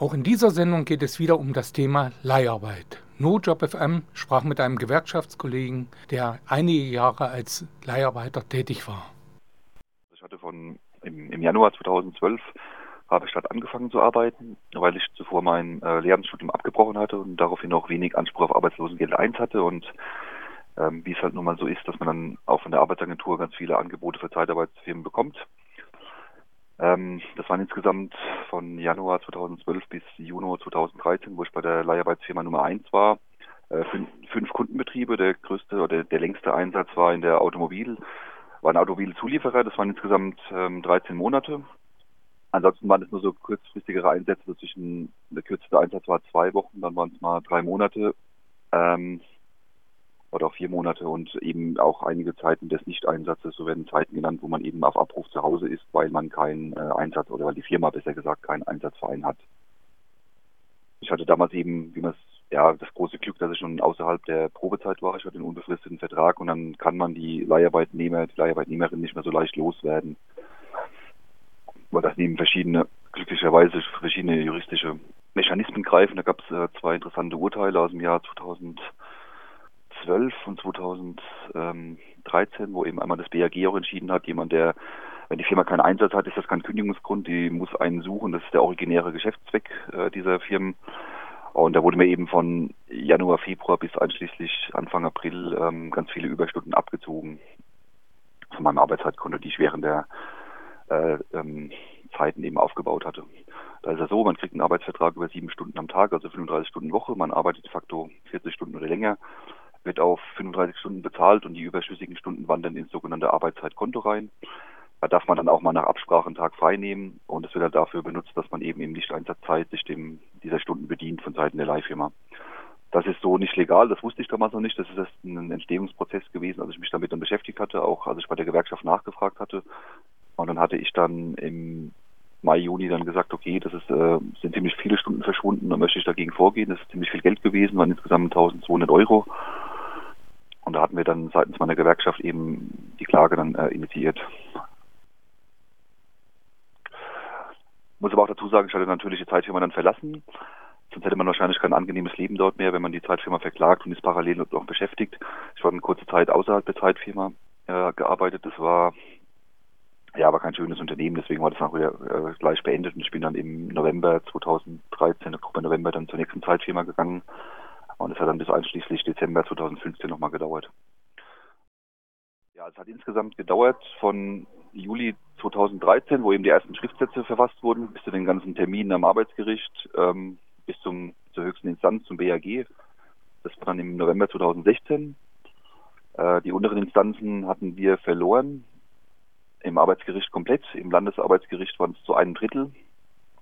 Auch in dieser Sendung geht es wieder um das Thema Leiharbeit. NoJob FM sprach mit einem Gewerkschaftskollegen, der einige Jahre als Leiharbeiter tätig war. Ich hatte von im, im Januar 2012 habe ich dort angefangen zu arbeiten, weil ich zuvor mein äh, Lehramtsstudium abgebrochen hatte und daraufhin auch wenig Anspruch auf Arbeitslosengeld 1 hatte und ähm, wie es halt nun mal so ist, dass man dann auch von der Arbeitsagentur ganz viele Angebote für Zeitarbeitsfirmen bekommt. Ähm, das waren insgesamt von Januar 2012 bis Juni 2013, wo ich bei der Leiharbeitsfirma Nummer 1 war. Äh, fünf, fünf Kundenbetriebe, der größte oder der längste Einsatz war in der Automobil, war ein Automobilzulieferer, das waren insgesamt ähm, 13 Monate. Ansonsten waren es nur so kurzfristigere Einsätze, zwischen der kürzeste Einsatz war zwei Wochen, dann waren es mal drei Monate. Ähm, oder auch vier Monate und eben auch einige Zeiten des Nicht-Einsatzes, so werden Zeiten genannt, wo man eben auf Abruf zu Hause ist, weil man keinen äh, Einsatz oder weil die Firma besser gesagt keinen Einsatzverein hat. Ich hatte damals eben, wie man es, ja, das große Glück, dass ich schon außerhalb der Probezeit war. Ich hatte einen unbefristeten Vertrag und dann kann man die Leiharbeitnehmer, die Leiharbeitnehmerin nicht mehr so leicht loswerden. Weil das neben verschiedene, glücklicherweise verschiedene juristische Mechanismen greifen. Da gab es äh, zwei interessante Urteile aus dem Jahr 2000 2012 und 2013, wo eben einmal das BAG auch entschieden hat, jemand, der, wenn die Firma keinen Einsatz hat, ist das kein Kündigungsgrund, die muss einen suchen, das ist der originäre Geschäftszweck äh, dieser Firmen. Und da wurde mir eben von Januar, Februar bis einschließlich Anfang April ähm, ganz viele Überstunden abgezogen von meinem Arbeitszeitkonto, die ich während der äh, ähm, Zeiten eben aufgebaut hatte. Da ist es so, man kriegt einen Arbeitsvertrag über sieben Stunden am Tag, also 35 Stunden Woche. Man arbeitet de facto 40 Stunden oder länger wird auf 35 Stunden bezahlt und die überschüssigen Stunden wandern ins sogenannte Arbeitszeitkonto rein. Da darf man dann auch mal nach Absprache einen und es wird dann dafür benutzt, dass man eben im Nicht-Einsatzzeit sich dem, dieser Stunden bedient von Seiten der Leihfirma. Das ist so nicht legal, das wusste ich damals noch nicht. Das ist erst ein Entstehungsprozess gewesen, als ich mich damit dann beschäftigt hatte, auch als ich bei der Gewerkschaft nachgefragt hatte. Und dann hatte ich dann im Mai, Juni dann gesagt, okay, das ist, äh, sind ziemlich viele Stunden verschwunden, da möchte ich dagegen vorgehen. Das ist ziemlich viel Geld gewesen, waren insgesamt 1200 Euro. Und da hatten wir dann seitens meiner Gewerkschaft eben die Klage dann äh, initiiert. Muss aber auch dazu sagen, ich hatte natürlich die Zeitfirma dann verlassen. Sonst hätte man wahrscheinlich kein angenehmes Leben dort mehr, wenn man die Zeitfirma verklagt und ist parallel noch beschäftigt. Ich war eine kurze Zeit außerhalb der Zeitfirma äh, gearbeitet. Das war ja, aber kein schönes Unternehmen, deswegen war das auch wieder äh, gleich beendet und ich bin dann im November 2013, Oktober, November dann zur nächsten Zeitfirma gegangen, und es hat dann bis einschließlich Dezember 2015 nochmal gedauert. Ja, es hat insgesamt gedauert von Juli 2013, wo eben die ersten Schriftsätze verfasst wurden, bis zu den ganzen Terminen am Arbeitsgericht, ähm, bis zum, zur höchsten Instanz, zum BAG. Das war dann im November 2016. Äh, die unteren Instanzen hatten wir verloren. Im Arbeitsgericht komplett. Im Landesarbeitsgericht waren es zu einem Drittel.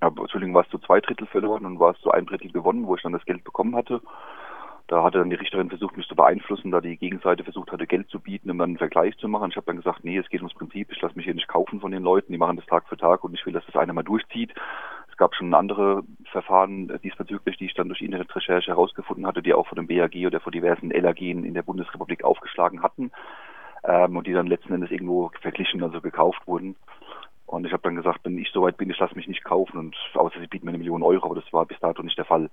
Ja, Entschuldigung, war es zu zwei Drittel verloren und war es zu einem Drittel gewonnen, wo ich dann das Geld bekommen hatte. Da hatte dann die Richterin versucht, mich zu beeinflussen, da die Gegenseite versucht hatte, Geld zu bieten, um dann einen Vergleich zu machen. Ich habe dann gesagt, nee, es geht ums Prinzip, ich lasse mich hier nicht kaufen von den Leuten, die machen das Tag für Tag und ich will, dass das einer mal durchzieht. Es gab schon andere Verfahren diesbezüglich, die ich dann durch Internetrecherche herausgefunden hatte, die auch von dem BAG oder von diversen LAG in der Bundesrepublik aufgeschlagen hatten ähm, und die dann letzten Endes irgendwo verglichen, also gekauft wurden. Und ich habe dann gesagt, wenn ich soweit bin, ich lasse mich nicht kaufen und außer sie bieten mir eine Million Euro, aber das war bis dato nicht der Fall.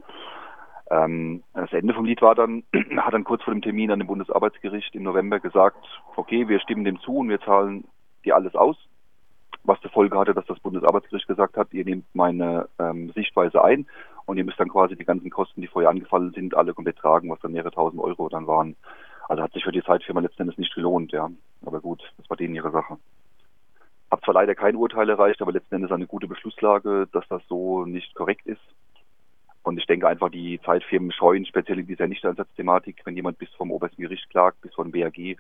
Ähm, das Ende vom Lied war dann, hat dann kurz vor dem Termin an dem Bundesarbeitsgericht im November gesagt, okay, wir stimmen dem zu und wir zahlen dir alles aus. Was zur Folge hatte, dass das Bundesarbeitsgericht gesagt hat, ihr nehmt meine ähm, Sichtweise ein und ihr müsst dann quasi die ganzen Kosten, die vorher angefallen sind, alle komplett tragen, was dann mehrere tausend Euro dann waren. Also hat sich für die Zeitfirma letzten Endes nicht gelohnt, ja. Aber gut, das war denen ihre Sache. Hab zwar leider kein Urteil erreicht, aber letzten Endes eine gute Beschlusslage, dass das so nicht korrekt ist. Und ich denke einfach, die Zeitfirmen scheuen, speziell in dieser Nichteinsatzthematik, wenn jemand bis vom obersten Gericht klagt, bis vom BAG, äh,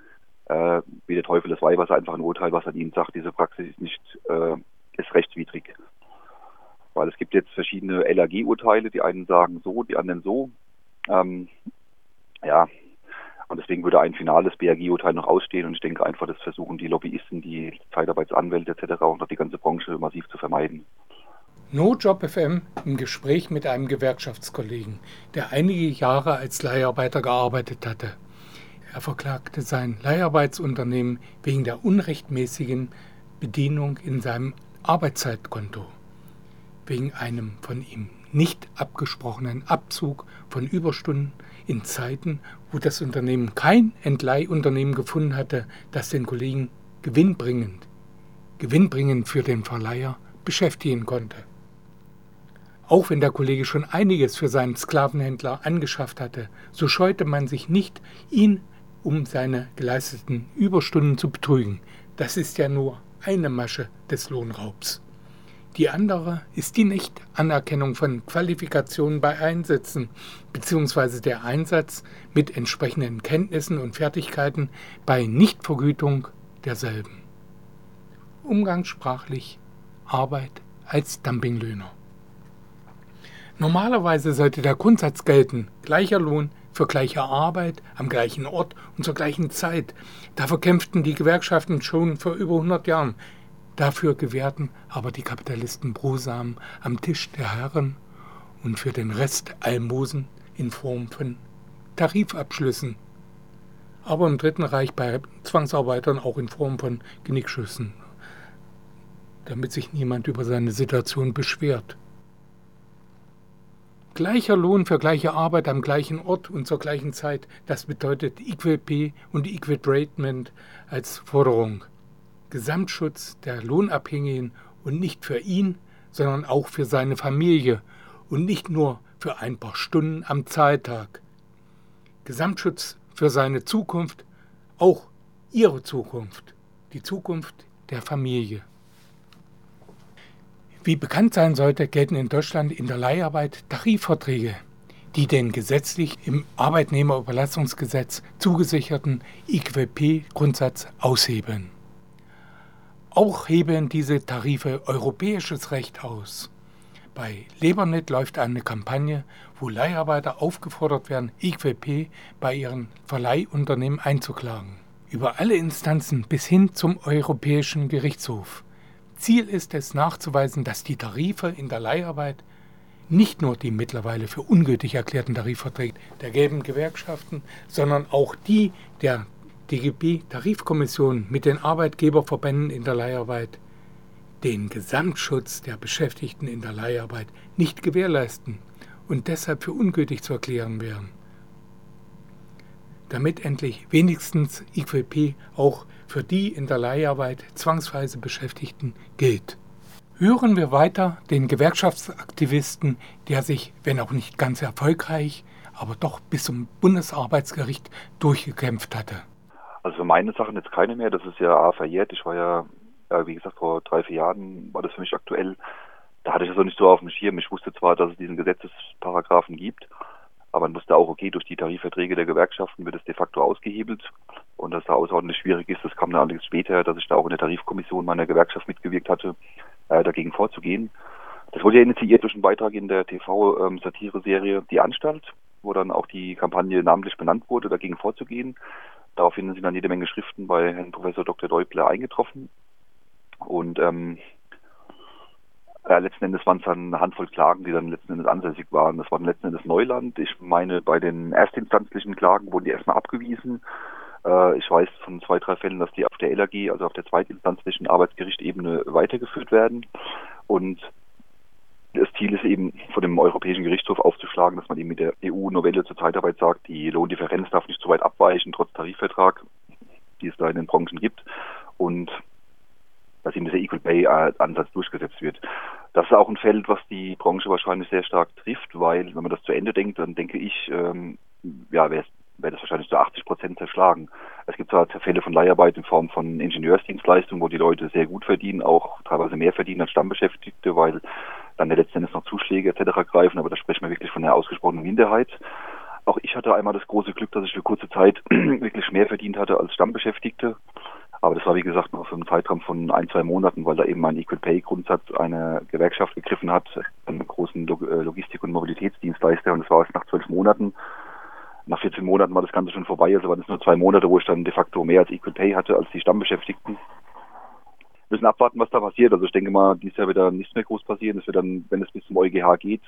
wie der Teufel das Weih, was einfach ein Urteil, was er ihnen sagt, diese Praxis ist nicht, äh, ist rechtswidrig. Weil es gibt jetzt verschiedene LAG-Urteile, die einen sagen so, die anderen so. Ähm, ja, und deswegen würde ein finales BAG-Urteil noch ausstehen. Und ich denke einfach, das versuchen die Lobbyisten, die Zeitarbeitsanwälte etc. und auch die ganze Branche massiv zu vermeiden. NoJob FM im Gespräch mit einem Gewerkschaftskollegen, der einige Jahre als Leiharbeiter gearbeitet hatte. Er verklagte sein Leiharbeitsunternehmen wegen der unrechtmäßigen Bedienung in seinem Arbeitszeitkonto. wegen einem von ihm nicht abgesprochenen Abzug von Überstunden in Zeiten, wo das Unternehmen kein Entleihunternehmen gefunden hatte, das den Kollegen gewinnbringend, gewinnbringend für den Verleiher beschäftigen konnte. Auch wenn der Kollege schon einiges für seinen Sklavenhändler angeschafft hatte, so scheute man sich nicht, ihn um seine geleisteten Überstunden zu betrügen. Das ist ja nur eine Masche des Lohnraubs. Die andere ist die Nichtanerkennung von Qualifikationen bei Einsätzen bzw. der Einsatz mit entsprechenden Kenntnissen und Fertigkeiten bei Nichtvergütung derselben. Umgangssprachlich Arbeit als Dumpinglöhner. Normalerweise sollte der Grundsatz gelten, gleicher Lohn für gleiche Arbeit am gleichen Ort und zur gleichen Zeit. Dafür kämpften die Gewerkschaften schon vor über 100 Jahren. Dafür gewährten aber die Kapitalisten Brosamen am Tisch der Herren und für den Rest Almosen in Form von Tarifabschlüssen. Aber im Dritten Reich bei Zwangsarbeitern auch in Form von Genickschüssen, damit sich niemand über seine Situation beschwert. Gleicher Lohn für gleiche Arbeit am gleichen Ort und zur gleichen Zeit, das bedeutet Equal Pay und Equal Treatment als Forderung. Gesamtschutz der Lohnabhängigen und nicht für ihn, sondern auch für seine Familie und nicht nur für ein paar Stunden am Zahltag. Gesamtschutz für seine Zukunft, auch ihre Zukunft, die Zukunft der Familie. Wie bekannt sein sollte, gelten in Deutschland in der Leiharbeit Tarifverträge, die den gesetzlich im Arbeitnehmerüberlassungsgesetz zugesicherten IQP-Grundsatz aushebeln. Auch heben diese Tarife europäisches Recht aus. Bei Lebernet läuft eine Kampagne, wo Leiharbeiter aufgefordert werden, IQP bei ihren Verleihunternehmen einzuklagen. Über alle Instanzen bis hin zum Europäischen Gerichtshof. Ziel ist es nachzuweisen, dass die Tarife in der Leiharbeit nicht nur die mittlerweile für ungültig erklärten Tarifverträge der gelben Gewerkschaften, sondern auch die der DGB-Tarifkommission mit den Arbeitgeberverbänden in der Leiharbeit den Gesamtschutz der Beschäftigten in der Leiharbeit nicht gewährleisten und deshalb für ungültig zu erklären wären. Damit endlich wenigstens IQP auch für die in der Leiharbeit zwangsweise Beschäftigten gilt. Hören wir weiter den Gewerkschaftsaktivisten, der sich, wenn auch nicht ganz erfolgreich, aber doch bis zum Bundesarbeitsgericht durchgekämpft hatte. Also für meine Sachen jetzt keine mehr. Das ist ja verjährt. Ich war ja, ja, wie gesagt, vor drei, vier Jahren war das für mich aktuell. Da hatte ich das auch nicht so auf dem Schirm. Ich wusste zwar, dass es diesen Gesetzesparagraphen gibt, aber man wusste auch, okay, durch die Tarifverträge der Gewerkschaften wird es de facto ausgehebelt und dass da außerordentlich schwierig ist. Das kam dann allerdings später, dass ich da auch in der Tarifkommission meiner Gewerkschaft mitgewirkt hatte, äh, dagegen vorzugehen. Das wurde ja initiiert durch einen Beitrag in der TV-Satire-Serie ähm, Die Anstalt, wo dann auch die Kampagne namentlich benannt wurde, dagegen vorzugehen. Daraufhin sind dann jede Menge Schriften bei Herrn Professor Dr. Däubler eingetroffen. Und ähm, ja, letzten Endes waren es dann eine Handvoll Klagen, die dann letzten Endes ansässig waren. Das war dann letzten Endes Neuland. Ich meine, bei den erstinstanzlichen Klagen wurden die erstmal abgewiesen. Äh, ich weiß von zwei, drei Fällen, dass die auf der LAG, also auf der zweitinstanzlichen Arbeitsgerichtebene weitergeführt werden. Und das Ziel ist eben, von dem Europäischen Gerichtshof aufzuschlagen, dass man eben mit der EU-Novelle zur Zeitarbeit sagt, die Lohndifferenz darf nicht zu weit abweichen, trotz Tarifvertrag, die es da in den Branchen gibt. Und dass eben dieser Equal Pay-Ansatz durchgesetzt wird. Das ist auch ein Feld, was die Branche wahrscheinlich sehr stark trifft, weil, wenn man das zu Ende denkt, dann denke ich, ähm, ja, wäre wär das wahrscheinlich zu 80 Prozent zerschlagen. Es gibt zwar Fälle von Leiharbeit in Form von Ingenieursdienstleistungen, wo die Leute sehr gut verdienen, auch teilweise mehr verdienen als Stammbeschäftigte, weil dann ja letzten Endes noch Zuschläge etc. greifen, aber da sprechen wir wirklich von einer ausgesprochenen Minderheit. Auch ich hatte einmal das große Glück, dass ich für kurze Zeit wirklich mehr verdient hatte als Stammbeschäftigte. Aber das war wie gesagt nur für einen Zeitraum von ein, zwei Monaten, weil da eben mein Equal Pay Grundsatz eine Gewerkschaft gegriffen hat, einen großen äh, Logistik- und Mobilitätsdienstleister und das war erst nach zwölf Monaten. Nach 14 Monaten war das Ganze schon vorbei, also waren es nur zwei Monate, wo ich dann de facto mehr als Equal Pay hatte als die Stammbeschäftigten müssen abwarten, was da passiert. Also ich denke mal, dieses Jahr wird da nichts mehr groß passieren. Es wird dann, wenn es bis zum EuGH geht,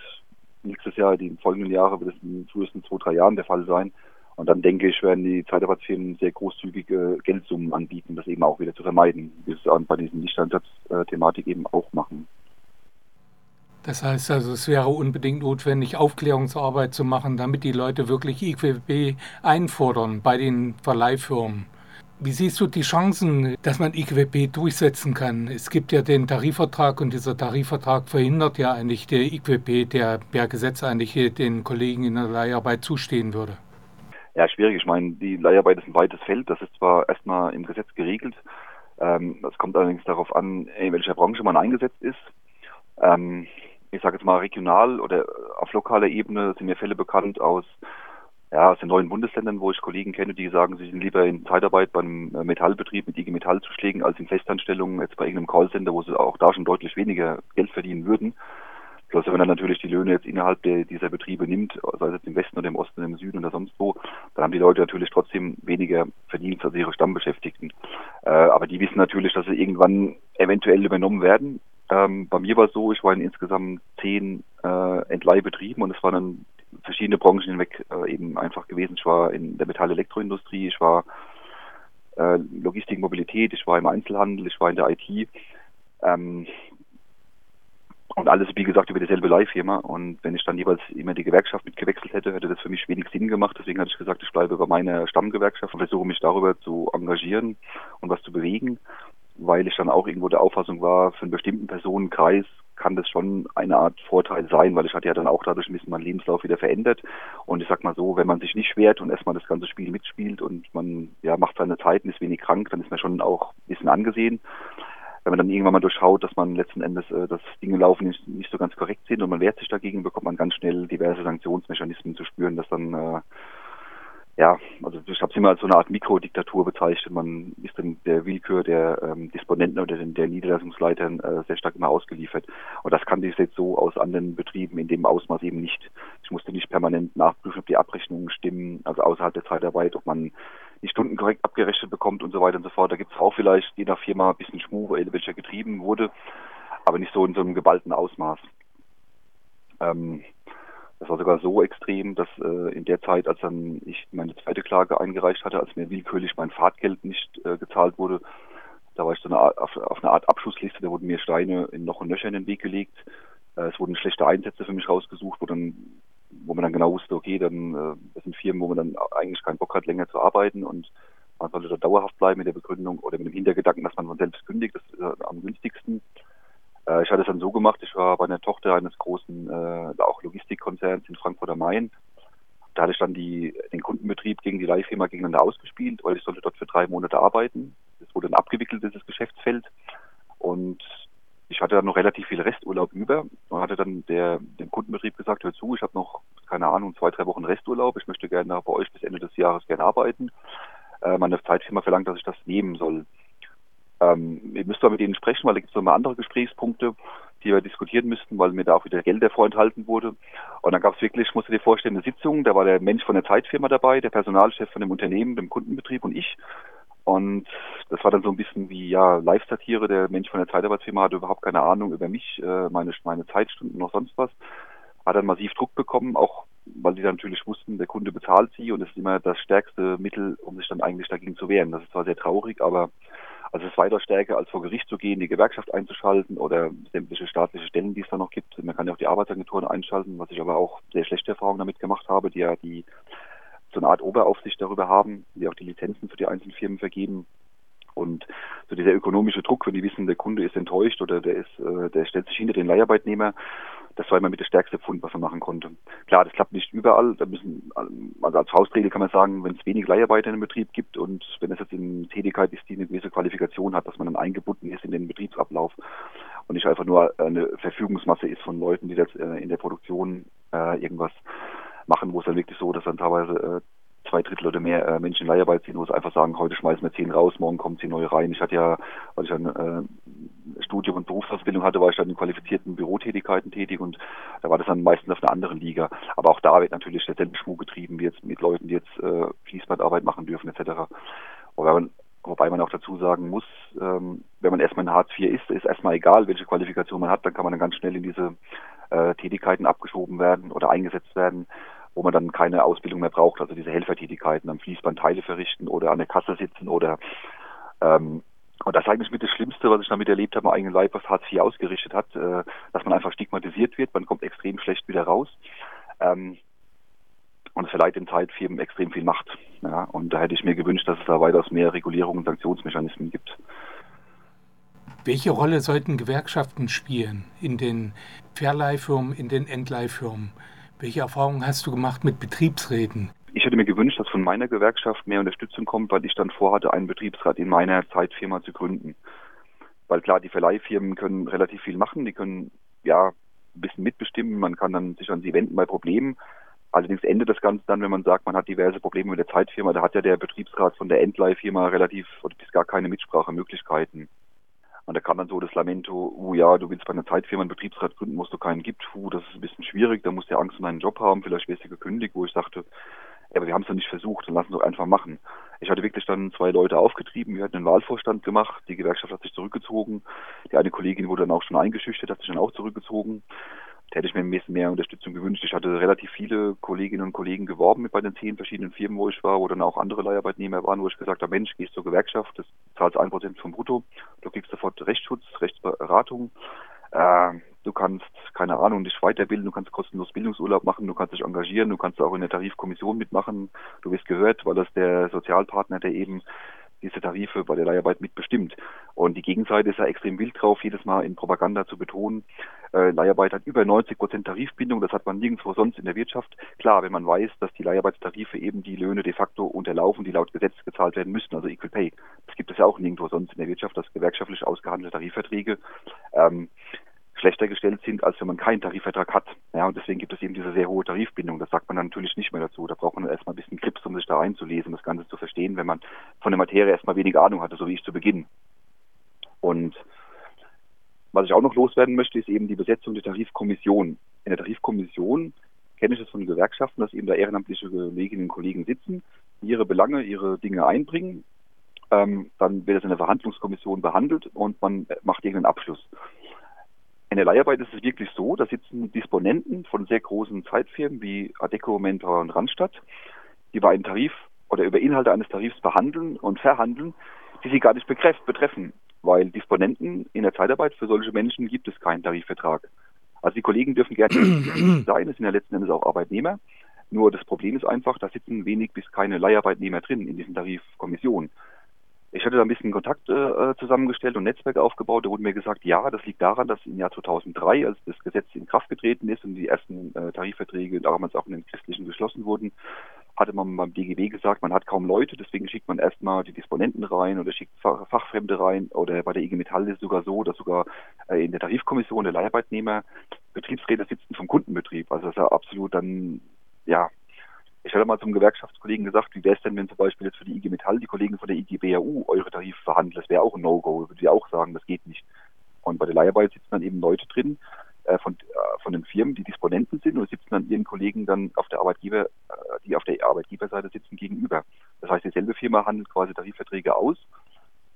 nächstes Jahr, die folgenden Jahre, wird es in frühestens zwei, drei Jahren der Fall sein. Und dann denke ich, werden die Zeitarbeitsfirmen sehr großzügige Geldsummen anbieten, das eben auch wieder zu vermeiden, wie sie es bei diesen Nichteinsatz-Thematik eben auch machen. Das heißt also, es wäre unbedingt notwendig, Aufklärungsarbeit zu machen, damit die Leute wirklich IQB einfordern bei den Verleihfirmen. Wie siehst du die Chancen, dass man IQB durchsetzen kann? Es gibt ja den Tarifvertrag und dieser Tarifvertrag verhindert ja eigentlich der IQB, der per Gesetz eigentlich den Kollegen in der Leiharbeit zustehen würde. Ja, schwierig. Ich meine, die Leiharbeit ist ein weites Feld. Das ist zwar erstmal im Gesetz geregelt. Ähm, es kommt allerdings darauf an, in welcher Branche man eingesetzt ist. Ähm, ich sage jetzt mal regional oder auf lokaler Ebene sind mir Fälle bekannt aus ja, aus den neuen Bundesländern, wo ich Kollegen kenne, die sagen, sie sind lieber in Zeitarbeit beim äh, Metallbetrieb mit IG Metall zu schlägen, als in Festanstellungen jetzt bei irgendeinem Callcenter, wo sie auch da schon deutlich weniger Geld verdienen würden. Bloß wenn man natürlich die Löhne jetzt innerhalb der, dieser Betriebe nimmt, sei es jetzt im Westen oder im Osten oder im Süden oder sonst wo, dann haben die Leute natürlich trotzdem weniger Verdienst als ihre Stammbeschäftigten. Äh, aber die wissen natürlich, dass sie irgendwann eventuell übernommen werden. Ähm, bei mir war es so, ich war in insgesamt zehn äh, Entleihbetrieben und es waren dann verschiedene Branchen hinweg äh, eben einfach gewesen. Ich war in der Metall-Elektroindustrie, ich war äh, Logistik, Mobilität, ich war im Einzelhandel, ich war in der IT. Ähm, und alles, wie gesagt, über dieselbe Leihfirma. Und wenn ich dann jeweils immer die Gewerkschaft mitgewechselt hätte, hätte das für mich wenig Sinn gemacht. Deswegen hatte ich gesagt, ich bleibe bei meiner Stammgewerkschaft und versuche mich darüber zu engagieren und was zu bewegen weil ich dann auch irgendwo der Auffassung war, für einen bestimmten Personenkreis kann das schon eine Art Vorteil sein, weil ich hatte ja dann auch dadurch ein bisschen meinen Lebenslauf wieder verändert. Und ich sag mal so, wenn man sich nicht schwert und erstmal das ganze Spiel mitspielt und man ja macht seine Zeit und ist wenig krank, dann ist man schon auch ein bisschen angesehen. Wenn man dann irgendwann mal durchschaut, dass man letzten Endes, äh, dass Dinge laufen nicht, nicht so ganz korrekt sind und man wehrt sich dagegen, bekommt man ganz schnell diverse Sanktionsmechanismen zu spüren, dass dann äh, ja, also ich habe es immer als so eine Art Mikrodiktatur bezeichnet. Man ist dann der Willkür der ähm, Disponenten oder den, der Niederlassungsleitern äh, sehr stark immer ausgeliefert. Und das kannte ich jetzt so aus anderen Betrieben in dem Ausmaß eben nicht. Ich musste nicht permanent nachprüfen, ob die Abrechnungen stimmen, also außerhalb der Zeitarbeit, ob man die Stunden korrekt abgerechnet bekommt und so weiter und so fort. Da gibt es auch vielleicht je nach Firma ein bisschen Schmuh, welcher getrieben wurde, aber nicht so in so einem geballten Ausmaß. Ähm, das war sogar so extrem, dass äh, in der Zeit, als dann ich meine zweite Klage eingereicht hatte, als mir willkürlich mein Fahrtgeld nicht äh, gezahlt wurde, da war ich so eine Art, auf, auf eine Art Abschussliste, da wurden mir Steine in noch und Nöcher in den Weg gelegt. Äh, es wurden schlechte Einsätze für mich rausgesucht, wo dann wo man dann genau wusste, okay, dann äh, das sind Firmen, wo man dann eigentlich keinen Bock hat, länger zu arbeiten und man sollte da dauerhaft bleiben mit der Begründung oder mit dem Hintergedanken, dass man von selbst kündigt, das ist äh, am günstigsten. Äh, ich hatte es dann so gemacht, ich war bei einer Tochter eines großen, äh, auch Logistikkonzerns in Frankfurt am Main. Da hatte ich dann die, den Kundenbetrieb gegen die Leihfirma gegeneinander ausgespielt, weil ich sollte dort für drei Monate arbeiten. Das wurde dann abgewickelt, dieses Geschäftsfeld. Und ich hatte dann noch relativ viel Resturlaub über und hatte dann der, dem Kundenbetrieb gesagt, hör zu, ich habe noch, keine Ahnung, zwei, drei Wochen Resturlaub. Ich möchte gerne bei euch bis Ende des Jahres gerne arbeiten. Äh, meine Zeitfirma verlangt, dass ich das nehmen soll. Ähm, ihr müsst da mit ihnen sprechen, weil da gibt es nochmal andere Gesprächspunkte, die wir diskutieren müssten, weil mir da auch wieder Geld vorenthalten wurde. Und dann gab es wirklich, ich musste dir vorstellen, eine Sitzung, da war der Mensch von der Zeitfirma dabei, der Personalchef von dem Unternehmen, dem Kundenbetrieb und ich. Und das war dann so ein bisschen wie ja Live-Satire. Der Mensch von der Zeitarbeitsfirma hatte überhaupt keine Ahnung über mich, äh, meine, meine Zeitstunden noch sonst was. Hat dann massiv Druck bekommen, auch weil die dann natürlich wussten, der Kunde bezahlt sie und das ist immer das stärkste Mittel, um sich dann eigentlich dagegen zu wehren. Das ist zwar sehr traurig, aber also es ist weiter stärker, als vor Gericht zu gehen, die Gewerkschaft einzuschalten oder sämtliche staatliche Stellen, die es da noch gibt. Man kann ja auch die Arbeitsagenturen einschalten, was ich aber auch sehr schlechte Erfahrungen damit gemacht habe, die ja die so eine Art Oberaufsicht darüber haben, die auch die Lizenzen für die einzelnen Firmen vergeben. Und so dieser ökonomische Druck, wenn die wissen, der Kunde ist enttäuscht oder der ist, äh, der stellt sich hinter den Leiharbeitnehmer, das war immer mit der stärkste Pfund, was man machen konnte. Klar, das klappt nicht überall. Da müssen, also als Faustregel kann man sagen, wenn es wenig Leiharbeiter in einem Betrieb gibt und wenn es jetzt eine Tätigkeit ist, die eine gewisse Qualifikation hat, dass man dann eingebunden ist in den Betriebsablauf und nicht einfach nur eine Verfügungsmasse ist von Leuten, die jetzt äh, in der Produktion äh, irgendwas machen, wo es dann wirklich so, dass dann teilweise äh, zwei Drittel oder mehr äh, Menschen Leiharbeit sind, wo sie einfach sagen, heute schmeißen wir zehn raus, morgen kommen zehn neue rein. Ich hatte ja, weil ich ein äh, Studium und Berufsausbildung hatte, war ich dann in qualifizierten Bürotätigkeiten tätig und da war das dann meistens auf einer anderen Liga. Aber auch da wird natürlich derselbe Schmuck getrieben wie jetzt mit Leuten, die jetzt äh, Fließbandarbeit machen dürfen etc. Wobei man, wobei man auch dazu sagen muss, ähm, wenn man erstmal in Hartz IV ist, ist erstmal egal, welche Qualifikation man hat, dann kann man dann ganz schnell in diese äh, Tätigkeiten abgeschoben werden oder eingesetzt werden, wo man dann keine Ausbildung mehr braucht, also diese Helfertätigkeiten am Fließband Teile verrichten oder an der Kasse sitzen oder ähm, Und das ist eigentlich mit das Schlimmste, was ich damit erlebt habe, am eigenen Leib, was Hartz IV ausgerichtet hat, äh, dass man einfach stigmatisiert wird, man kommt extrem schlecht wieder raus. Ähm, und es verleiht den Zeitfirmen extrem viel Macht. Ja, und da hätte ich mir gewünscht, dass es da weitaus mehr Regulierungen und Sanktionsmechanismen gibt. Welche Rolle sollten Gewerkschaften spielen in den Verleihfirmen, in den Entleihfirmen? Welche Erfahrungen hast du gemacht mit Betriebsräten? Ich hätte mir gewünscht, dass von meiner Gewerkschaft mehr Unterstützung kommt, weil ich dann vorhatte, einen Betriebsrat in meiner Zeitfirma zu gründen. Weil klar, die Verleihfirmen können relativ viel machen, die können ja ein bisschen mitbestimmen, man kann dann sich an sie wenden bei Problemen. Allerdings endet das Ganze dann, wenn man sagt, man hat diverse Probleme mit der Zeitfirma. Da hat ja der Betriebsrat von der Endleihfirma relativ oder bis gar keine Mitsprachemöglichkeiten. Und da kam dann so das Lamento, oh ja, du willst bei einer Zeitfirma einen Betriebsrat gründen, wo es doch keinen gibt. Puh, das ist ein bisschen schwierig, da musst du ja Angst um deinen Job haben, vielleicht wirst du gekündigt, wo ich sagte, ja, aber wir haben es doch nicht versucht, dann lassen wir doch einfach machen. Ich hatte wirklich dann zwei Leute aufgetrieben, wir hatten einen Wahlvorstand gemacht, die Gewerkschaft hat sich zurückgezogen, die eine Kollegin wurde dann auch schon eingeschüchtert, hat sich dann auch zurückgezogen. Da hätte ich mir ein bisschen mehr Unterstützung gewünscht. Ich hatte relativ viele Kolleginnen und Kollegen geworben mit bei den zehn verschiedenen Firmen, wo ich war, wo dann auch andere Leiharbeitnehmer waren, wo ich gesagt habe, Mensch, gehst zur Gewerkschaft, das zahlst ein Prozent vom Brutto, du kriegst sofort Rechtsschutz, Rechtsberatung, äh, du kannst, keine Ahnung, dich weiterbilden, du kannst kostenlos Bildungsurlaub machen, du kannst dich engagieren, du kannst auch in der Tarifkommission mitmachen, du wirst gehört, weil das der Sozialpartner, der eben diese Tarife bei der Leiharbeit mitbestimmt. Und die Gegenseite ist ja extrem wild drauf, jedes Mal in Propaganda zu betonen, äh, Leiharbeit hat über 90 Prozent Tarifbindung, das hat man nirgendwo sonst in der Wirtschaft. Klar, wenn man weiß, dass die Leiharbeitstarife eben die Löhne de facto unterlaufen, die laut Gesetz gezahlt werden müssen, also Equal Pay. Das gibt es ja auch nirgendwo sonst in der Wirtschaft, dass gewerkschaftlich ausgehandelte Tarifverträge ähm, schlechter gestellt sind, als wenn man keinen Tarifvertrag hat. Ja, und deswegen gibt es eben diese sehr hohe Tarifbindung. Das sagt man dann natürlich nicht mehr dazu. Da braucht man erstmal ein bisschen Grips, um sich da einzulesen, das Ganze zu verstehen, wenn man von der Materie erstmal weniger Ahnung hatte, so wie ich zu Beginn. Und was ich auch noch loswerden möchte, ist eben die Besetzung der Tarifkommission. In der Tarifkommission kenne ich es von Gewerkschaften, dass eben da ehrenamtliche Kolleginnen und Kollegen sitzen, ihre Belange, ihre Dinge einbringen. Ähm, dann wird es in der Verhandlungskommission behandelt und man macht irgendeinen Abschluss. In der Leiharbeit ist es wirklich so, da sitzen Disponenten von sehr großen Zeitfirmen wie Adeco, Mentor und Randstadt, die über einen Tarif oder über Inhalte eines Tarifs behandeln und verhandeln, die sie gar nicht betreffen, weil Disponenten in der Zeitarbeit für solche Menschen gibt es keinen Tarifvertrag. Also die Kollegen dürfen gerne sein, es sind ja letzten Endes auch Arbeitnehmer. Nur das Problem ist einfach, da sitzen wenig bis keine Leiharbeitnehmer drin in diesen Tarifkommissionen. Ich hatte da ein bisschen Kontakt äh, zusammengestellt und Netzwerk aufgebaut. Da wurde mir gesagt, ja, das liegt daran, dass im Jahr 2003, als das Gesetz in Kraft getreten ist und die ersten äh, Tarifverträge damals auch in den christlichen geschlossen wurden, hatte man beim DGB gesagt, man hat kaum Leute, deswegen schickt man erstmal die Disponenten rein oder schickt Fachfremde rein. Oder bei der IG Metall ist es sogar so, dass sogar äh, in der Tarifkommission der Leiharbeitnehmer Betriebsräte sitzen vom Kundenbetrieb. Also das ist ja absolut dann, ja, ich hatte mal zum Gewerkschaftskollegen gesagt, wie wäre es denn, wenn zum Beispiel jetzt für die IG Metall die Kollegen von der IG BAU eure Tarife verhandeln? Das wäre auch ein No-Go. Würde ich auch sagen, das geht nicht. Und bei der Leiharbeit sitzen dann eben Leute drin äh, von, äh, von den Firmen, die Disponenten sind und sitzen dann ihren Kollegen dann auf der Arbeitgeber, äh, die auf der Arbeitgeberseite sitzen, gegenüber. Das heißt, dieselbe Firma handelt quasi Tarifverträge aus.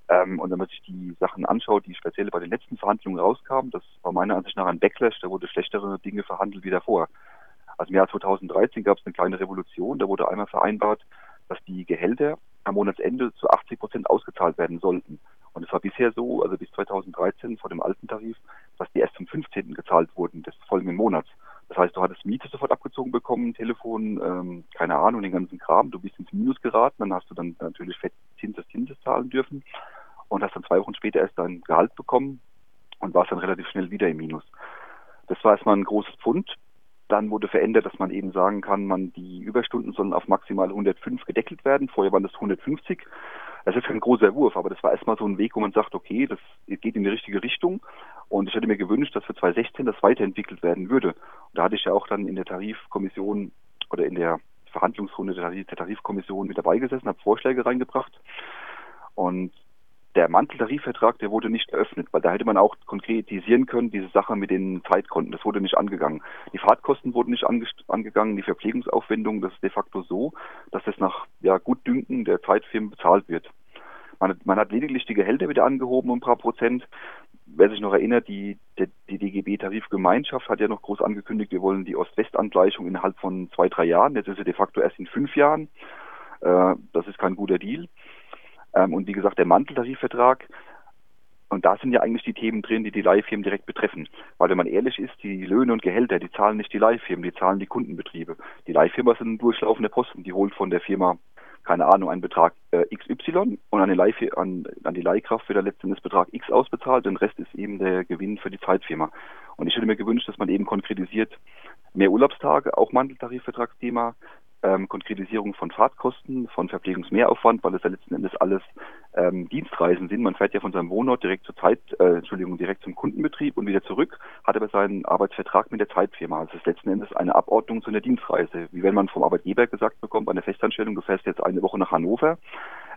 Ähm, und wenn man sich die Sachen anschaut, die speziell bei den letzten Verhandlungen rauskamen, das war meiner Ansicht nach ein Backlash, da wurde schlechtere Dinge verhandelt wie davor. Also im Jahr 2013 gab es eine kleine Revolution. Da wurde einmal vereinbart, dass die Gehälter am Monatsende zu 80 Prozent ausgezahlt werden sollten. Und es war bisher so, also bis 2013 vor dem alten Tarif, dass die erst zum 15. gezahlt wurden des folgenden Monats. Das heißt, du hattest Miete sofort abgezogen bekommen, Telefon, ähm, keine Ahnung, den ganzen Kram. Du bist ins Minus geraten, dann hast du dann natürlich fett Zinses, Zinses zahlen dürfen und hast dann zwei Wochen später erst dein Gehalt bekommen und warst dann relativ schnell wieder im Minus. Das war erstmal ein großes Pfund. Dann wurde verändert, dass man eben sagen kann, man die Überstunden sollen auf maximal 105 gedeckelt werden. Vorher waren das 150. Das ist kein großer Wurf, aber das war erstmal so ein Weg, wo man sagt, okay, das geht in die richtige Richtung. Und ich hätte mir gewünscht, dass für 2016 das weiterentwickelt werden würde. Und da hatte ich ja auch dann in der Tarifkommission oder in der Verhandlungsrunde der Tarifkommission mit dabei gesessen, habe Vorschläge reingebracht. Und der Manteltarifvertrag, der wurde nicht eröffnet, weil da hätte man auch konkretisieren können, diese Sache mit den Zeitkonten. Das wurde nicht angegangen. Die Fahrtkosten wurden nicht ange angegangen, die Verpflegungsaufwendungen, das ist de facto so, dass das nach ja, Gutdünken der Zeitfirmen bezahlt wird. Man, man hat lediglich die Gehälter wieder angehoben um ein paar Prozent. Wer sich noch erinnert, die, die, die DGB-Tarifgemeinschaft hat ja noch groß angekündigt, wir wollen die Ost-West-Angleichung innerhalb von zwei, drei Jahren. Jetzt ist sie de facto erst in fünf Jahren. Äh, das ist kein guter Deal. Ähm, und wie gesagt, der Manteltarifvertrag Und da sind ja eigentlich die Themen drin, die die Leihfirmen direkt betreffen. Weil wenn man ehrlich ist, die Löhne und Gehälter, die zahlen nicht die Leihfirmen, die zahlen die Kundenbetriebe. Die Leihfirma sind durchlaufende Posten, die holt von der Firma, keine Ahnung, einen Betrag äh, XY und an die, Leih, an, an die Leihkraft wird der letztendlich Betrag X ausbezahlt, den Rest ist eben der Gewinn für die Zeitfirma. Und ich hätte mir gewünscht, dass man eben konkretisiert, mehr Urlaubstage, auch Mandeltarifvertragsthema, ähm, Konkretisierung von Fahrtkosten, von Verpflegungsmehraufwand, weil es ja letzten Endes alles ähm, Dienstreisen sind. Man fährt ja von seinem Wohnort direkt zur Zeit, äh, Entschuldigung, direkt zum Kundenbetrieb und wieder zurück, hat aber seinen Arbeitsvertrag mit der Zeitfirma. Also es ist letzten Endes eine Abordnung zu einer Dienstreise. Wie wenn man vom Arbeitgeber gesagt bekommt, bei einer Festanstellung, du fährst jetzt eine Woche nach Hannover,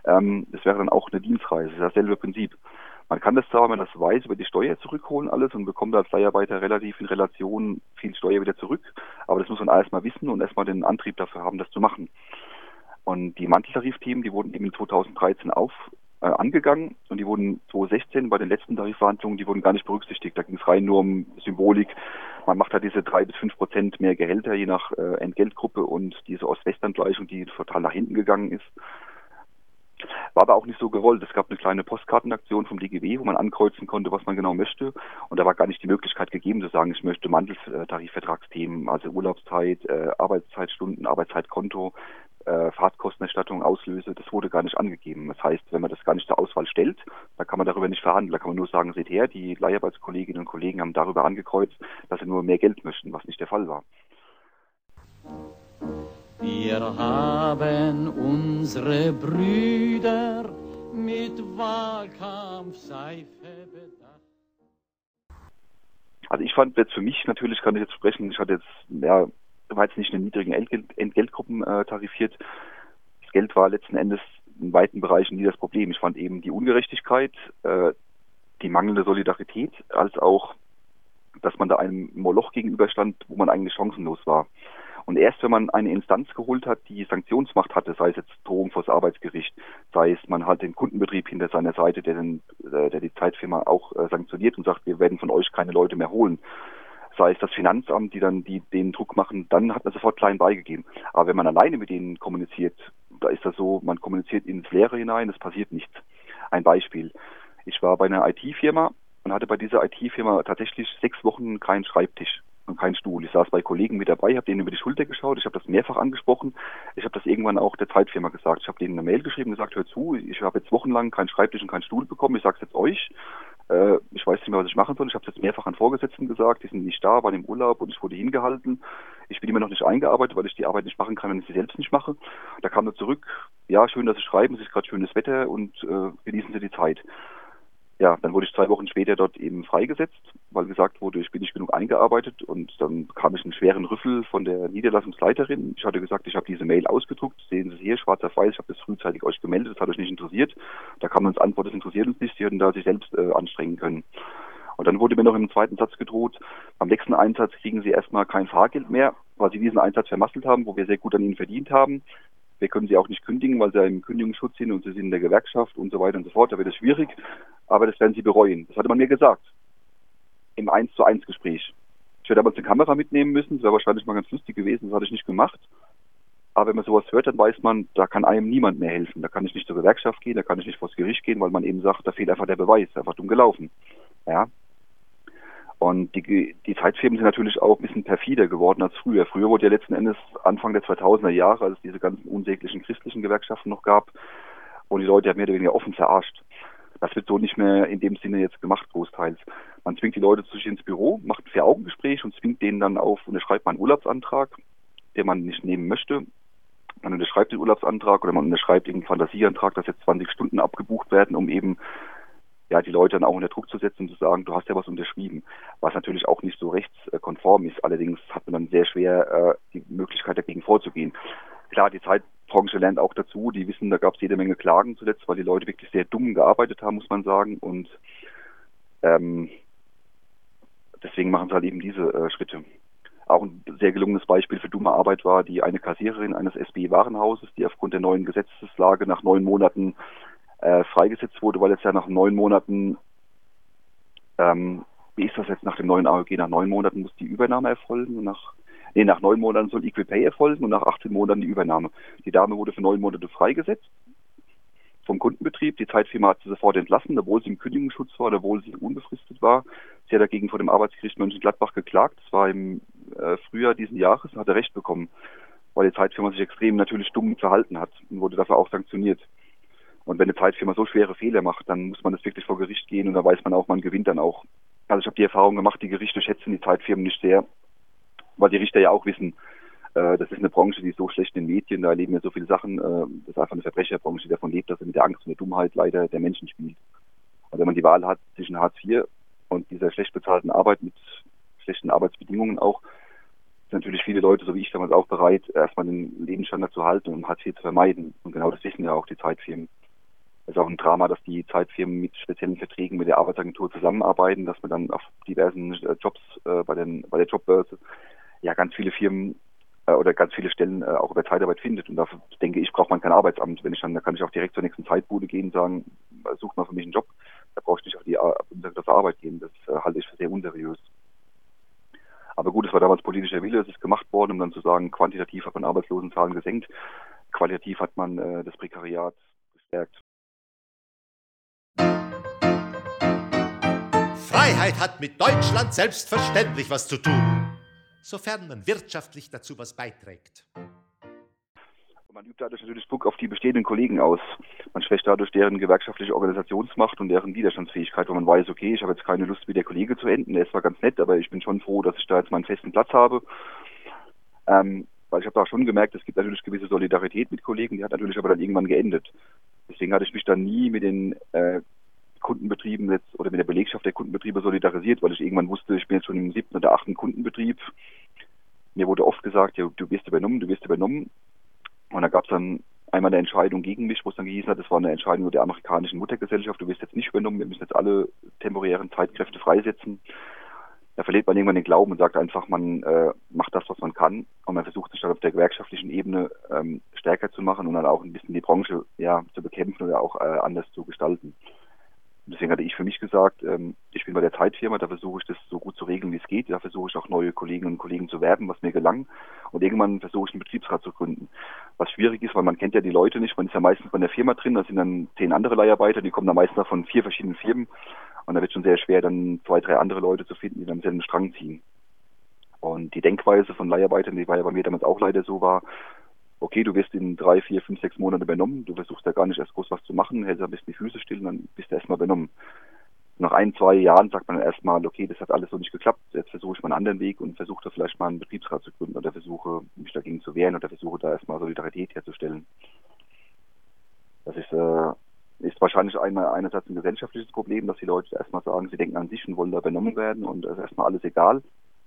ähm, das wäre dann auch eine Dienstreise. Dasselbe Prinzip. Man kann das zwar, wenn man das weiß, über die Steuer zurückholen alles und bekommt als Leiharbeiter relativ in Relation viel Steuer wieder zurück. Aber das muss man erstmal wissen und erstmal den Antrieb dafür haben, das zu machen. Und die Manteltarifthemen, die wurden eben 2013 auf, äh, angegangen und die wurden 2016 bei den letzten Tarifverhandlungen, die wurden gar nicht berücksichtigt. Da ging es rein nur um Symbolik. Man macht halt diese drei bis fünf Prozent mehr Gehälter je nach äh, Entgeltgruppe und diese Ost-West-Angleichung, die total nach hinten gegangen ist. War aber auch nicht so gewollt. Es gab eine kleine Postkartenaktion vom DGW, wo man ankreuzen konnte, was man genau möchte. Und da war gar nicht die Möglichkeit gegeben zu sagen, ich möchte Manteltarifvertragsthemen, also Urlaubszeit, äh, Arbeitszeitstunden, Arbeitszeitkonto, äh, Fahrtkostenerstattung auslöse. Das wurde gar nicht angegeben. Das heißt, wenn man das gar nicht zur Auswahl stellt, da kann man darüber nicht verhandeln. Da kann man nur sagen, seht her, die Leiharbeitskolleginnen und Kollegen haben darüber angekreuzt, dass sie nur mehr Geld möchten, was nicht der Fall war. Wir haben unsere Brüder mit Wahlkampfseife bedacht. Also ich fand jetzt für mich natürlich, kann ich jetzt sprechen, ich hatte jetzt, ja, war jetzt nicht in den niedrigen Entgelt Entgeltgruppen äh, tarifiert. Das Geld war letzten Endes in weiten Bereichen nie das Problem. Ich fand eben die Ungerechtigkeit, äh, die mangelnde Solidarität, als auch, dass man da einem Moloch gegenüberstand, wo man eigentlich chancenlos war. Und erst wenn man eine Instanz geholt hat, die Sanktionsmacht hatte, sei es jetzt Drohung vors Arbeitsgericht, sei es man hat den Kundenbetrieb hinter seiner Seite, der, den, äh, der die Zeitfirma auch äh, sanktioniert und sagt, wir werden von euch keine Leute mehr holen, sei es das Finanzamt, die dann die, den Druck machen, dann hat man sofort klein beigegeben. Aber wenn man alleine mit denen kommuniziert, da ist das so, man kommuniziert ins Leere hinein, es passiert nichts. Ein Beispiel. Ich war bei einer IT-Firma und hatte bei dieser IT-Firma tatsächlich sechs Wochen keinen Schreibtisch und kein Stuhl. Ich saß bei Kollegen mit dabei, habe denen über die Schulter geschaut, ich habe das mehrfach angesprochen. Ich habe das irgendwann auch der Zeitfirma gesagt. Ich habe denen eine Mail geschrieben und gesagt, hör zu, ich habe jetzt wochenlang keinen Schreibtisch und keinen Stuhl bekommen. Ich sage es jetzt euch. Äh, ich weiß nicht mehr, was ich machen soll. Ich habe es jetzt mehrfach an Vorgesetzten gesagt. Die sind nicht da, waren im Urlaub und ich wurde hingehalten. Ich bin immer noch nicht eingearbeitet, weil ich die Arbeit nicht machen kann, wenn ich sie selbst nicht mache. Da kam er zurück, ja, schön, dass Sie schreiben, es ist gerade schönes Wetter und äh, genießen Sie die Zeit ja, dann wurde ich zwei Wochen später dort eben freigesetzt, weil gesagt wurde, ich bin nicht genug eingearbeitet und dann bekam ich einen schweren Rüffel von der Niederlassungsleiterin. Ich hatte gesagt, ich habe diese Mail ausgedruckt, sehen Sie es hier, schwarz auf weiß, ich habe das frühzeitig euch gemeldet, das hat euch nicht interessiert. Da kam uns Antwort, das interessiert uns nicht, Sie hätten da sich selbst äh, anstrengen können. Und dann wurde mir noch im zweiten Satz gedroht, am nächsten Einsatz kriegen Sie erstmal kein Fahrgeld mehr, weil Sie diesen Einsatz vermasselt haben, wo wir sehr gut an Ihnen verdient haben. Wir können sie auch nicht kündigen, weil sie im Kündigungsschutz sind und sie sind in der Gewerkschaft und so weiter und so fort. Da wird es schwierig, aber das werden sie bereuen. Das hatte man mir gesagt. Im 1 zu 1 Gespräch. Ich hätte damals eine Kamera mitnehmen müssen, das wäre wahrscheinlich mal ganz lustig gewesen, das hatte ich nicht gemacht. Aber wenn man sowas hört, dann weiß man, da kann einem niemand mehr helfen. Da kann ich nicht zur Gewerkschaft gehen, da kann ich nicht vors Gericht gehen, weil man eben sagt, da fehlt einfach der Beweis, einfach dumm gelaufen. Ja. Und die, die Zeitfirmen sind natürlich auch ein bisschen perfider geworden als früher. Früher wurde ja letzten Endes Anfang der 2000er Jahre, als es diese ganzen unsäglichen christlichen Gewerkschaften noch gab, und die Leute ja mehr oder weniger offen verarscht. Das wird so nicht mehr in dem Sinne jetzt gemacht, großteils. Man zwingt die Leute zu sich ins Büro, macht ein Vier-Augen-Gespräch und zwingt denen dann auf, unterschreibt mal einen Urlaubsantrag, den man nicht nehmen möchte. Man unterschreibt den Urlaubsantrag oder man unterschreibt den Fantasieantrag, dass jetzt 20 Stunden abgebucht werden, um eben ja, die Leute dann auch unter Druck zu setzen und zu sagen, du hast ja was unterschrieben, was natürlich auch nicht so rechtskonform ist. Allerdings hat man dann sehr schwer äh, die Möglichkeit dagegen vorzugehen. Klar, die Zeitbranche lernt auch dazu, die wissen, da gab es jede Menge Klagen zuletzt, weil die Leute wirklich sehr dumm gearbeitet haben, muss man sagen. Und ähm, deswegen machen sie halt eben diese äh, Schritte. Auch ein sehr gelungenes Beispiel für dumme Arbeit war die eine Kassiererin eines SB-Warenhauses, die aufgrund der neuen Gesetzeslage nach neun Monaten äh, freigesetzt wurde, weil es ja nach neun Monaten, ähm, wie ist das jetzt nach dem neuen AOG, nach neun Monaten muss die Übernahme erfolgen, nach, nee, nach neun Monaten soll Equipay erfolgen und nach 18 Monaten die Übernahme. Die Dame wurde für neun Monate freigesetzt vom Kundenbetrieb. Die Zeitfirma hat sie sofort entlassen, obwohl sie im Kündigungsschutz war, obwohl sie unbefristet war. Sie hat dagegen vor dem Arbeitsgericht Mönchengladbach geklagt. Das war im äh, Frühjahr diesen Jahres und hat er Recht bekommen, weil die Zeitfirma sich extrem natürlich dumm verhalten hat und wurde dafür auch sanktioniert. Und wenn eine Zeitfirma so schwere Fehler macht, dann muss man das wirklich vor Gericht gehen und da weiß man auch, man gewinnt dann auch. Also ich habe die Erfahrung gemacht, die Gerichte schätzen die Zeitfirmen nicht sehr, weil die Richter ja auch wissen, äh, das ist eine Branche, die ist so schlecht in den Medien, da erleben wir so viele Sachen. Äh, das ist einfach eine Verbrecherbranche, die davon lebt, dass er mit der Angst und der Dummheit leider der Menschen spielt. Und wenn man die Wahl hat zwischen Hartz IV und dieser schlecht bezahlten Arbeit mit schlechten Arbeitsbedingungen auch, sind natürlich viele Leute, so wie ich damals auch bereit, erstmal den Lebensstandard zu halten und Hartz IV zu vermeiden. Und genau das wissen ja auch die Zeitfirmen. Es ist auch ein Drama, dass die Zeitfirmen mit speziellen Verträgen mit der Arbeitsagentur zusammenarbeiten, dass man dann auf diversen äh, Jobs äh, bei, den, bei der Jobbörse ja ganz viele Firmen äh, oder ganz viele Stellen äh, auch über Zeitarbeit findet. Und dafür denke ich, braucht man kein Arbeitsamt. Wenn ich dann, da kann ich auch direkt zur nächsten Zeitbude gehen und sagen, sucht mal für mich einen Job. Da brauche ich nicht auf die auf Arbeit gehen. Das äh, halte ich für sehr unseriös. Aber gut, es war damals politischer Wille, es ist gemacht worden, um dann zu sagen, quantitativ hat man Arbeitslosenzahlen gesenkt, qualitativ hat man äh, das Prekariat gestärkt. Freiheit hat mit Deutschland selbstverständlich was zu tun, sofern man wirtschaftlich dazu was beiträgt. Man übt dadurch natürlich Druck auf die bestehenden Kollegen aus. Man schwächt dadurch deren gewerkschaftliche Organisationsmacht und deren Widerstandsfähigkeit, weil man weiß, okay, ich habe jetzt keine Lust, wie der Kollege zu enden. Der ist zwar ganz nett, aber ich bin schon froh, dass ich da jetzt meinen festen Platz habe. Ähm, weil ich habe da schon gemerkt, es gibt natürlich gewisse Solidarität mit Kollegen, die hat natürlich aber dann irgendwann geendet. Deswegen hatte ich mich dann nie mit den äh, Kundenbetrieben jetzt oder mit der Belegschaft der Kundenbetriebe solidarisiert, weil ich irgendwann wusste, ich bin jetzt schon im siebten oder achten Kundenbetrieb. Mir wurde oft gesagt, ja, du wirst übernommen, du wirst übernommen. Und da gab es dann einmal eine Entscheidung gegen mich, wo es dann gehießen hat, das war eine Entscheidung der amerikanischen Muttergesellschaft, du wirst jetzt nicht übernommen, wir müssen jetzt alle temporären Zeitkräfte freisetzen. Da verliert man irgendwann den Glauben und sagt einfach, man äh, macht das, was man kann und man versucht sich dann auf der gewerkschaftlichen Ebene ähm, stärker zu machen und dann auch ein bisschen die Branche ja zu bekämpfen oder auch äh, anders zu gestalten. Deswegen hatte ich für mich gesagt, ähm, ich bin bei der Zeitfirma, da versuche ich das so gut zu regeln, wie es geht. Da versuche ich auch neue Kolleginnen und Kollegen zu werben, was mir gelang. Und irgendwann versuche ich einen Betriebsrat zu gründen. Was schwierig ist, weil man kennt ja die Leute nicht. Man ist ja meistens bei einer Firma drin, da sind dann zehn andere Leiharbeiter, die kommen dann meistens von vier verschiedenen Firmen. Und da wird schon sehr schwer, dann zwei, drei andere Leute zu finden, die dann selben Strang ziehen. Und die Denkweise von Leiharbeitern, die war ja bei mir damals auch leider so war, okay, du wirst in drei, vier, fünf, sechs Monaten übernommen, du versuchst da gar nicht erst groß was zu machen, hältst ein bisschen die Füße still und dann bist du erstmal übernommen. Nach ein, zwei Jahren sagt man erstmal, okay, das hat alles so nicht geklappt, jetzt versuche ich mal einen anderen Weg und versuche da vielleicht mal einen Betriebsrat zu gründen oder versuche mich dagegen zu wehren oder versuche da erstmal Solidarität herzustellen. Das ist, äh, ist wahrscheinlich einmal einerseits ein gesellschaftliches Problem, dass die Leute erstmal sagen, sie denken an sich und wollen da übernommen werden und es ist erstmal alles egal.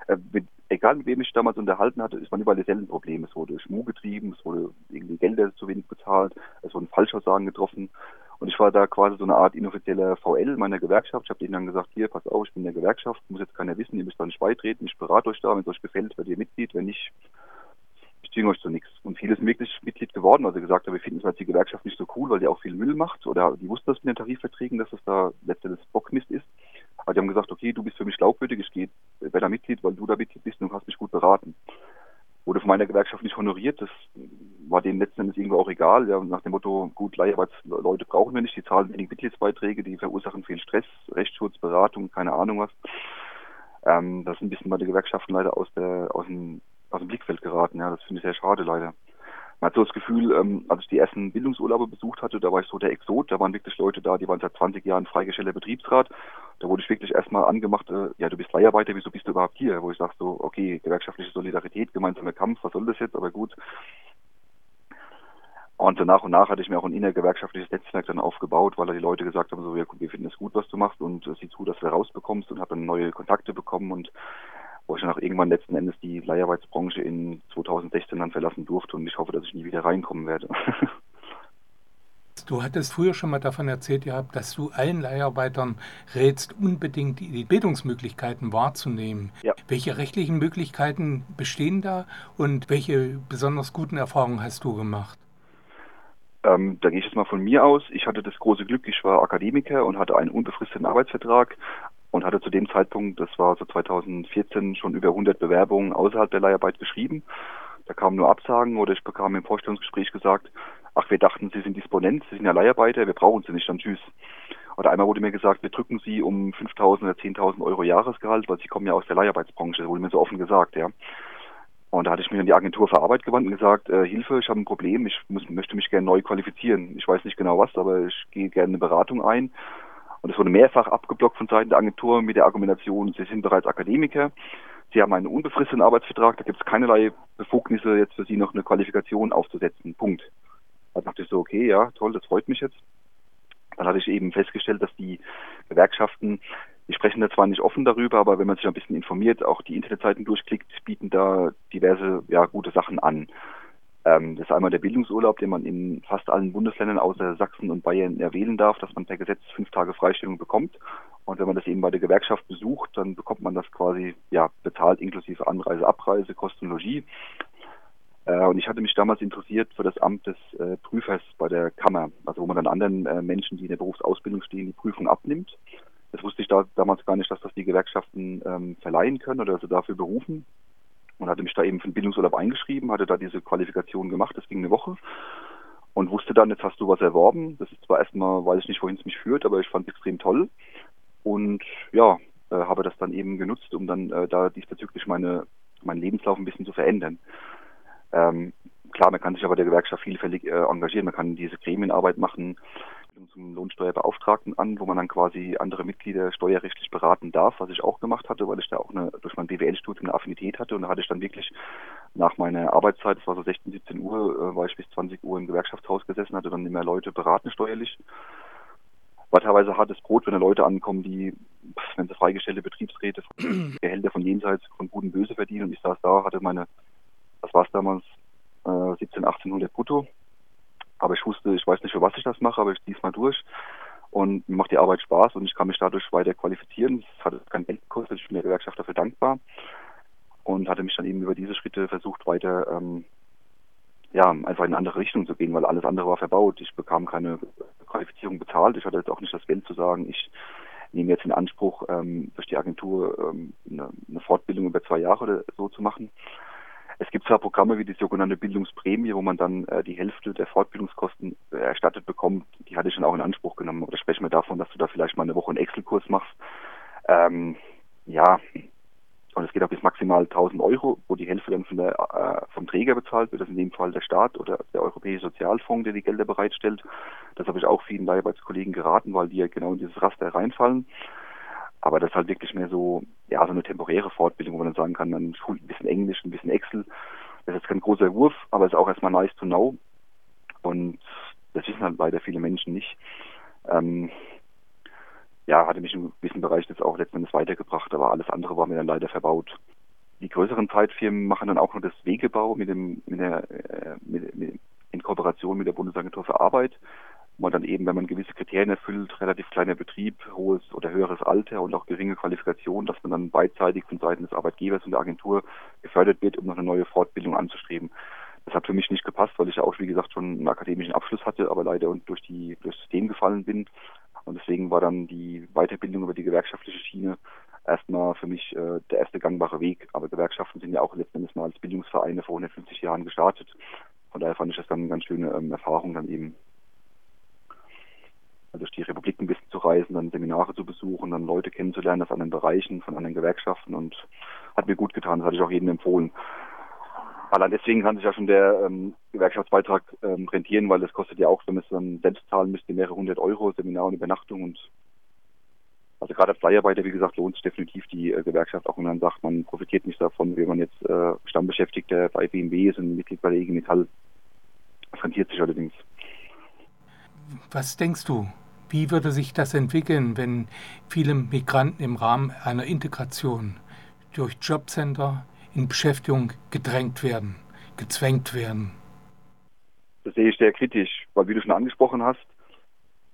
Äh, mit, egal mit wem ich damals unterhalten hatte, ist man überall dieselben Probleme. Es wurde Schmuh getrieben, es wurde irgendwie Gelder zu wenig bezahlt, es wurden Falschaussagen getroffen. Und ich war da quasi so eine Art inoffizieller VL meiner Gewerkschaft. Ich habe denen dann gesagt, hier, pass auf, ich bin in der Gewerkschaft, muss jetzt keiner wissen, ihr müsst da nicht beitreten, ich berate euch da, wenn es euch gefällt, werdet ihr Mitglied, wenn nicht, ich zwinge euch zu nichts. Und viele sind wirklich Mitglied geworden, weil sie gesagt haben, wir finden zwar die Gewerkschaft nicht so cool, weil die auch viel Müll macht, oder die wussten das mit den Tarifverträgen, dass das da letztendlich Bockmist ist. Aber die haben gesagt, okay, du bist für mich glaubwürdig, ich gehe bei Mitglied, weil du da Mitglied bist und du hast mich gut beraten. Wurde von meiner Gewerkschaft nicht honoriert, das war denen letzten Endes irgendwo auch egal. Ja, nach dem Motto, gut, Leiharbeitsleute brauchen wir nicht, die zahlen wenig Mitgliedsbeiträge, die verursachen viel Stress, Rechtsschutz, Beratung, keine Ahnung was. Ähm, das ist ein bisschen meine Gewerkschaften leider aus, der, aus, dem, aus dem Blickfeld geraten. Ja, das finde ich sehr schade leider man hat so das Gefühl, ähm, als ich die ersten Bildungsurlaube besucht hatte, da war ich so der Exot, da waren wirklich Leute da, die waren seit 20 Jahren freigestellter Betriebsrat. Da wurde ich wirklich erstmal angemacht, äh, ja, du bist Leiharbeiter, wieso bist du überhaupt hier? Wo ich sage so, okay, gewerkschaftliche Solidarität, gemeinsamer Kampf, was soll das jetzt? Aber gut. Und so nach und nach hatte ich mir auch ein innergewerkschaftliches Netzwerk dann aufgebaut, weil da die Leute gesagt haben, so, ja, wir finden es gut, was du machst und äh, sieh zu, dass du rausbekommst und habe dann neue Kontakte bekommen und wo ich dann auch irgendwann letzten Endes die Leiharbeitsbranche in 2016 dann verlassen durfte und ich hoffe, dass ich nie wieder reinkommen werde. Du hattest früher schon mal davon erzählt gehabt, dass du allen Leiharbeitern rätst, unbedingt die Bildungsmöglichkeiten wahrzunehmen. Ja. Welche rechtlichen Möglichkeiten bestehen da und welche besonders guten Erfahrungen hast du gemacht? Ähm, da gehe ich jetzt mal von mir aus. Ich hatte das große Glück, ich war Akademiker und hatte einen unbefristeten Arbeitsvertrag und hatte zu dem Zeitpunkt, das war so 2014, schon über 100 Bewerbungen außerhalb der Leiharbeit geschrieben. Da kamen nur Absagen oder ich bekam im Vorstellungsgespräch gesagt, ach, wir dachten, Sie sind Disponent, Sie sind ja Leiharbeiter, wir brauchen Sie nicht, dann tschüss. Oder einmal wurde mir gesagt, wir drücken Sie um 5.000 oder 10.000 Euro Jahresgehalt, weil Sie kommen ja aus der Leiharbeitsbranche, das wurde mir so offen gesagt, ja. Und da hatte ich mich an die Agentur für Arbeit gewandt und gesagt, äh, Hilfe, ich habe ein Problem, ich muss, möchte mich gerne neu qualifizieren. Ich weiß nicht genau was, aber ich gehe gerne eine Beratung ein. Und es wurde mehrfach abgeblockt von Seiten der Agentur mit der Argumentation, Sie sind bereits Akademiker, Sie haben einen unbefristeten Arbeitsvertrag, da gibt es keinerlei Befugnisse, jetzt für Sie noch eine Qualifikation aufzusetzen. Punkt. Da dachte ich so, okay, ja, toll, das freut mich jetzt. Dann hatte ich eben festgestellt, dass die Gewerkschaften, die sprechen da zwar nicht offen darüber, aber wenn man sich ein bisschen informiert, auch die Internetseiten durchklickt, bieten da diverse ja, gute Sachen an. Ähm, das ist einmal der Bildungsurlaub, den man in fast allen Bundesländern außer Sachsen und Bayern erwählen darf, dass man per Gesetz fünf Tage Freistellung bekommt. Und wenn man das eben bei der Gewerkschaft besucht, dann bekommt man das quasi ja bezahlt inklusive Anreise, Abreise, Kosten, Logis. Äh, und ich hatte mich damals interessiert für das Amt des äh, Prüfers bei der Kammer, also wo man dann anderen äh, Menschen, die in der Berufsausbildung stehen, die Prüfung abnimmt. Das wusste ich da damals gar nicht, dass das die Gewerkschaften ähm, verleihen können oder also dafür berufen. Und hatte mich da eben für den Bildungsurlaub eingeschrieben, hatte da diese Qualifikation gemacht, das ging eine Woche. Und wusste dann, jetzt hast du was erworben. Das ist zwar erstmal, weiß ich nicht, wohin es mich führt, aber ich fand es extrem toll. Und ja, äh, habe das dann eben genutzt, um dann äh, da diesbezüglich meine, meinen Lebenslauf ein bisschen zu verändern. Ähm, klar, man kann sich aber der Gewerkschaft vielfältig äh, engagieren. Man kann diese Gremienarbeit machen zum Lohnsteuerbeauftragten an, wo man dann quasi andere Mitglieder steuerrechtlich beraten darf, was ich auch gemacht hatte, weil ich da auch eine, durch mein BWL-Studium eine Affinität hatte. Und da hatte ich dann wirklich nach meiner Arbeitszeit, das war so 16, 17 Uhr, äh, war ich bis 20 Uhr im Gewerkschaftshaus gesessen, hatte dann immer Leute beraten steuerlich. War teilweise hartes Brot, wenn da Leute ankommen, die, wenn sie freigestellte Betriebsräte, Gehälter von jenseits von Gut und Böse verdienen. Und ich saß da, hatte meine was war es damals, äh, 17, 1800 brutto. Aber ich wusste, ich weiß nicht, für was ich das mache, aber ich ziehe mal durch. Und mir macht die Arbeit Spaß und ich kann mich dadurch weiter qualifizieren. Es hat kein Geld gekostet, ich bin der Gewerkschaft dafür dankbar. Und hatte mich dann eben über diese Schritte versucht, weiter ähm, ja, einfach in eine andere Richtung zu gehen, weil alles andere war verbaut. Ich bekam keine Qualifizierung bezahlt. Ich hatte jetzt auch nicht das Geld zu sagen, ich nehme jetzt in Anspruch, ähm, durch die Agentur ähm, eine, eine Fortbildung über zwei Jahre oder so zu machen. Es gibt zwar Programme wie die sogenannte Bildungsprämie, wo man dann äh, die Hälfte der Fortbildungskosten äh, erstattet bekommt. Die hatte ich schon auch in Anspruch genommen. Da sprechen wir davon, dass du da vielleicht mal eine Woche einen Excel-Kurs machst. Ähm, ja, und es geht auch bis maximal 1000 Euro, wo die Hälfte dann von der, äh, vom Träger bezahlt wird. Das ist in dem Fall der Staat oder der Europäische Sozialfonds, der die Gelder bereitstellt. Das habe ich auch vielen Leiharbeitskollegen geraten, weil die ja genau in dieses Raster reinfallen. Aber das ist halt wirklich mehr so, ja, so eine temporäre Fortbildung, wo man dann sagen kann, man schult ein bisschen Englisch, ein bisschen Excel. Das ist jetzt kein großer Wurf, aber ist auch erstmal nice to know. Und das wissen halt leider viele Menschen nicht. Ähm, ja, hatte mich im gewissen Bereich jetzt auch letztendlich weitergebracht, aber alles andere war mir dann leider verbaut. Die größeren Zeitfirmen machen dann auch noch das Wegebau mit dem, mit der, äh, mit, mit, in Kooperation mit der Bundesagentur für Arbeit man dann eben, wenn man gewisse Kriterien erfüllt, relativ kleiner Betrieb, hohes oder höheres Alter und auch geringe Qualifikation, dass man dann beidseitig von Seiten des Arbeitgebers und der Agentur gefördert wird, um noch eine neue Fortbildung anzustreben. Das hat für mich nicht gepasst, weil ich ja auch, wie gesagt, schon einen akademischen Abschluss hatte, aber leider und durch die durch das System gefallen bin. Und deswegen war dann die Weiterbildung über die gewerkschaftliche Schiene erstmal für mich äh, der erste gangbare Weg. Aber Gewerkschaften sind ja auch letztendlich mal als Bildungsvereine vor 150 Jahren gestartet. Von daher fand ich das dann eine ganz schöne ähm, Erfahrung dann eben durch die Republik ein bisschen zu reisen, dann Seminare zu besuchen, dann Leute kennenzulernen aus anderen Bereichen, von anderen Gewerkschaften und hat mir gut getan, das hatte ich auch jedem empfohlen. Allein deswegen kann sich ja schon der ähm, Gewerkschaftsbeitrag ähm, rentieren, weil das kostet ja auch, wenn man es dann selbst zahlen müsste, mehrere hundert Euro, Seminar und Übernachtung und also gerade als Leiharbeiter, wie gesagt, lohnt sich definitiv die äh, Gewerkschaft, auch wenn man sagt, man profitiert nicht davon, wenn man jetzt äh, Stammbeschäftigter bei BMW ist und Mitglied bei der IG Metall. Das rentiert sich allerdings. Was denkst du? Wie würde sich das entwickeln, wenn viele Migranten im Rahmen einer Integration durch Jobcenter in Beschäftigung gedrängt werden, gezwängt werden? Das sehe ich sehr kritisch, weil wie du schon angesprochen hast,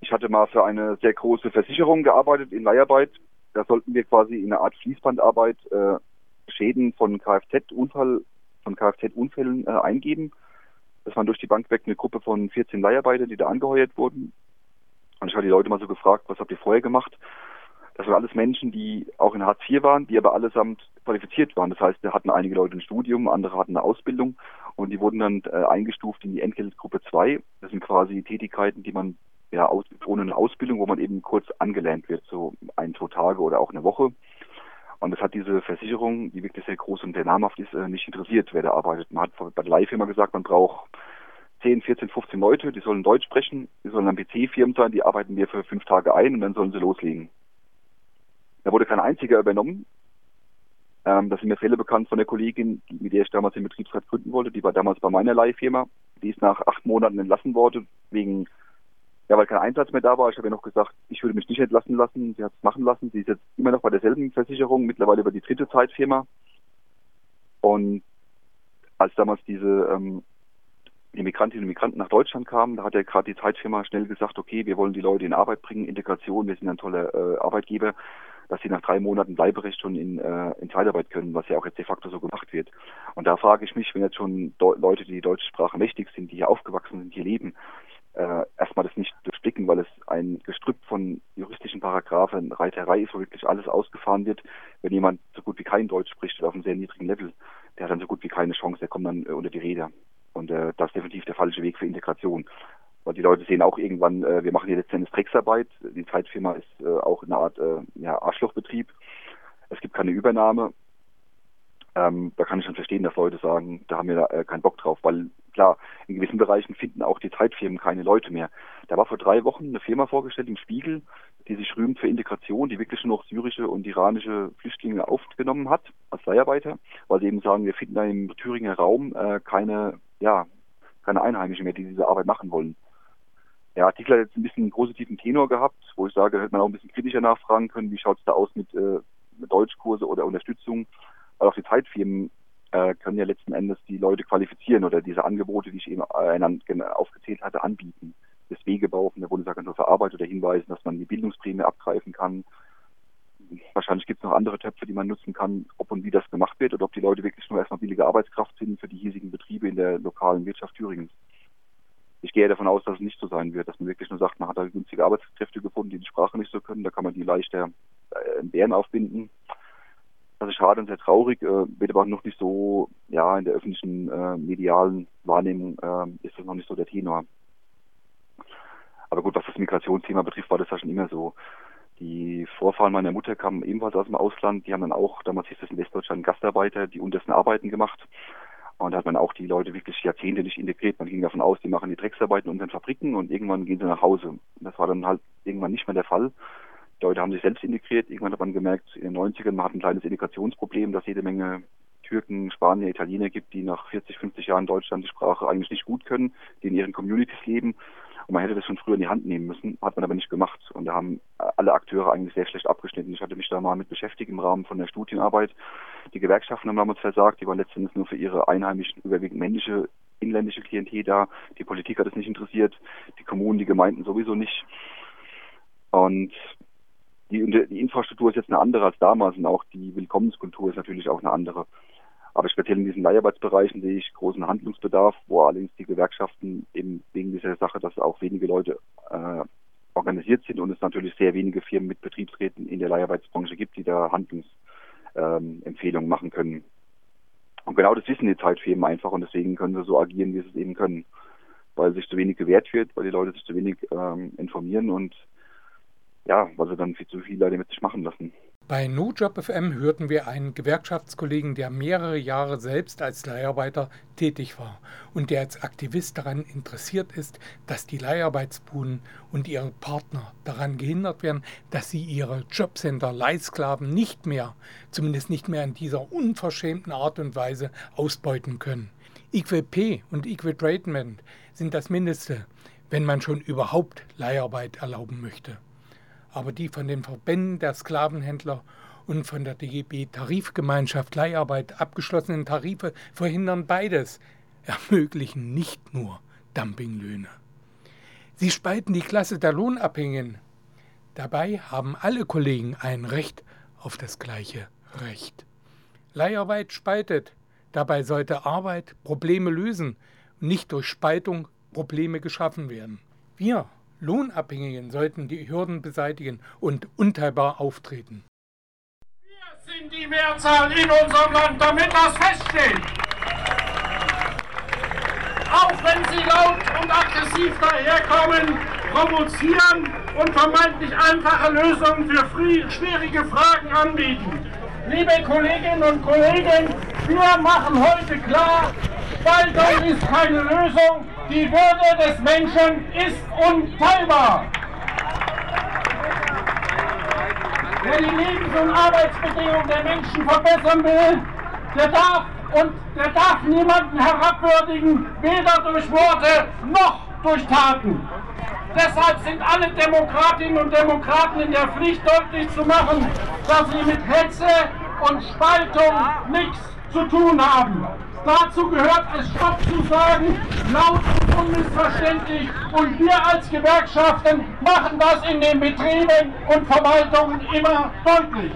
ich hatte mal für eine sehr große Versicherung gearbeitet in Leiharbeit. Da sollten wir quasi in einer Art Fließbandarbeit äh, Schäden von Kfz-Unfall, von Kfz-Unfällen äh, eingeben. Das waren durch die Bank weg eine Gruppe von 14 Leiharbeitern, die da angeheuert wurden. Und ich habe die Leute mal so gefragt, was habt ihr vorher gemacht? Das waren alles Menschen, die auch in Hartz IV waren, die aber allesamt qualifiziert waren. Das heißt, wir hatten einige Leute ein Studium, andere hatten eine Ausbildung und die wurden dann äh, eingestuft in die Entgeltgruppe 2. Das sind quasi Tätigkeiten, die man ja aus, ohne eine Ausbildung, wo man eben kurz angelernt wird, so ein, zwei Tage oder auch eine Woche. Und das hat diese Versicherung, die wirklich sehr groß und sehr namhaft ist, äh, nicht interessiert, wer da arbeitet. Man hat bei der Leihfirma gesagt, man braucht 10, 14, 15 Leute, die sollen Deutsch sprechen, die sollen dann PC-Firmen sein, die arbeiten wir für fünf Tage ein und dann sollen sie loslegen. Da wurde kein einziger übernommen. Ähm, da sind mir Fälle bekannt von der Kollegin, mit der ich damals den Betriebsrat gründen wollte. Die war damals bei meiner Leihfirma. Die ist nach acht Monaten entlassen worden, wegen, ja, weil kein Einsatz mehr da war. Ich habe ihr noch gesagt, ich würde mich nicht entlassen lassen. Sie hat es machen lassen. Sie ist jetzt immer noch bei derselben Versicherung, mittlerweile über die dritte Zeitfirma. Und als damals diese ähm, die Migrantinnen und Migranten nach Deutschland kamen, da hat ja gerade die Zeitfirma schnell gesagt, okay, wir wollen die Leute in Arbeit bringen, Integration, wir sind ein toller äh, Arbeitgeber dass sie nach drei Monaten Bleiberecht schon in, äh, in Zeitarbeit können, was ja auch jetzt de facto so gemacht wird. Und da frage ich mich, wenn jetzt schon Leute, die die deutsche Sprache mächtig sind, die hier aufgewachsen sind, hier leben, äh, erstmal das nicht durchblicken, weil es ein Gestrüpp von juristischen Paragraphen, Reiterei ist, wo wirklich alles ausgefahren wird. Wenn jemand so gut wie kein Deutsch spricht oder auf einem sehr niedrigen Level, der hat dann so gut wie keine Chance, der kommt dann äh, unter die Räder. Und äh, das ist definitiv der falsche Weg für Integration. Weil die Leute sehen auch irgendwann, äh, wir machen hier letztendlich Drecksarbeit. Die Zeitfirma ist äh, auch eine Art äh, ja, Arschlochbetrieb. Es gibt keine Übernahme. Ähm, da kann ich schon verstehen, dass Leute sagen, da haben wir äh, keinen Bock drauf, weil klar, in gewissen Bereichen finden auch die Zeitfirmen keine Leute mehr. Da war vor drei Wochen eine Firma vorgestellt im Spiegel, die sich rühmt für Integration, die wirklich nur noch syrische und iranische Flüchtlinge aufgenommen hat als Leiharbeiter, weil sie eben sagen, wir finden da im Thüringer Raum äh, keine, ja, keine Einheimischen mehr, die diese Arbeit machen wollen. Der Artikel hat jetzt ein bisschen einen positiven Tenor gehabt, wo ich sage, hätte man auch ein bisschen kritischer nachfragen können, wie schaut es da aus mit, äh, mit Deutschkurse oder Unterstützung, weil auch die Zeitfirmen äh, können ja letzten Endes die Leute qualifizieren oder diese Angebote, die ich eben äh, aufgezählt hatte, anbieten. Das Wegebau von der Bundesagentur für Arbeit oder hinweisen, dass man die Bildungsprämie abgreifen kann. Wahrscheinlich gibt es noch andere Töpfe, die man nutzen kann, ob und wie das gemacht wird oder ob die Leute wirklich nur erstmal billige Arbeitskraft sind für die hiesigen Betriebe in der lokalen Wirtschaft Thüringens ich gehe davon aus, dass es nicht so sein wird, dass man wirklich nur sagt, man hat da günstige Arbeitskräfte gefunden, die die Sprache nicht so können, da kann man die leichter äh, in Bären aufbinden. Das ist schade und sehr traurig, äh, wird aber noch nicht so, ja, in der öffentlichen äh, medialen Wahrnehmung äh, ist das noch nicht so der Tenor. Aber gut, was das Migrationsthema betrifft, war das ja schon immer so. Die Vorfahren meiner Mutter kamen ebenfalls aus dem Ausland, die haben dann auch, damals hieß es in Westdeutschland Gastarbeiter, die untersten Arbeiten gemacht. Und da hat man auch die Leute wirklich Jahrzehnte nicht integriert. Man ging davon aus, die machen die Drecksarbeiten in unseren Fabriken und irgendwann gehen sie nach Hause. Das war dann halt irgendwann nicht mehr der Fall. Die Leute haben sich selbst integriert. Irgendwann hat man gemerkt, in den 90ern, man hat ein kleines Integrationsproblem, dass jede Menge Türken, Spanier, Italiener gibt, die nach 40, 50 Jahren Deutschland die Sprache eigentlich nicht gut können, die in ihren Communities leben und man hätte das schon früher in die Hand nehmen müssen, hat man aber nicht gemacht. Und da haben alle Akteure eigentlich sehr schlecht abgeschnitten. Ich hatte mich da mal mit beschäftigt im Rahmen von der Studienarbeit. Die Gewerkschaften haben damals versagt, die waren letztendlich nur für ihre einheimischen, überwiegend männliche, inländische Klientel da. Die Politik hat es nicht interessiert, die Kommunen, die Gemeinden sowieso nicht. Und die, die Infrastruktur ist jetzt eine andere als damals und auch die Willkommenskultur ist natürlich auch eine andere. Aber speziell in diesen Leiharbeitsbereichen sehe ich großen Handlungsbedarf, wo allerdings die Gewerkschaften eben wegen dieser Sache, dass auch wenige Leute äh, organisiert sind und es natürlich sehr wenige Firmen mit Betriebsräten in der Leiharbeitsbranche gibt, die da Handlungsempfehlungen ähm, machen können. Und genau das wissen die Zeitfirmen einfach und deswegen können sie so agieren, wie sie es eben können. Weil sich zu wenig gewährt wird, weil die Leute sich zu wenig ähm, informieren und ja, weil sie dann viel zu viel Leute mit sich machen lassen. Bei NoJob FM hörten wir einen Gewerkschaftskollegen, der mehrere Jahre selbst als Leiharbeiter tätig war und der als Aktivist daran interessiert ist, dass die Leiharbeitsbuden und ihre Partner daran gehindert werden, dass sie ihre Jobcenter Leihsklaven nicht mehr, zumindest nicht mehr in dieser unverschämten Art und Weise ausbeuten können. EQP und Equitratement sind das Mindeste, wenn man schon überhaupt Leiharbeit erlauben möchte aber die von den Verbänden der Sklavenhändler und von der DGB Tarifgemeinschaft Leiharbeit abgeschlossenen Tarife verhindern beides, ermöglichen nicht nur Dumpinglöhne. Sie spalten die Klasse der Lohnabhängigen. Dabei haben alle Kollegen ein Recht auf das gleiche Recht. Leiharbeit spaltet. Dabei sollte Arbeit Probleme lösen nicht durch Spaltung Probleme geschaffen werden. Wir Lohnabhängigen sollten die Hürden beseitigen und unteilbar auftreten. Wir sind die Mehrzahl in unserem Land, damit das feststeht. Auch wenn sie laut und aggressiv daherkommen, provozieren und vermeintlich einfache Lösungen für schwierige Fragen anbieten. Liebe Kolleginnen und Kollegen, wir machen heute klar, Spaltung ist keine Lösung, die Würde des Menschen ist unteilbar. Wer die Lebens- und Arbeitsbedingungen der Menschen verbessern will, der darf und der darf niemanden herabwürdigen, weder durch Worte noch durch Taten. Deshalb sind alle Demokratinnen und Demokraten in der Pflicht, deutlich zu machen, dass sie mit Hetze und Spaltung nichts zu tun haben. Dazu gehört es Stopp zu sagen, laut und unmissverständlich. Und wir als Gewerkschaften machen das in den Betrieben und Verwaltungen immer deutlich.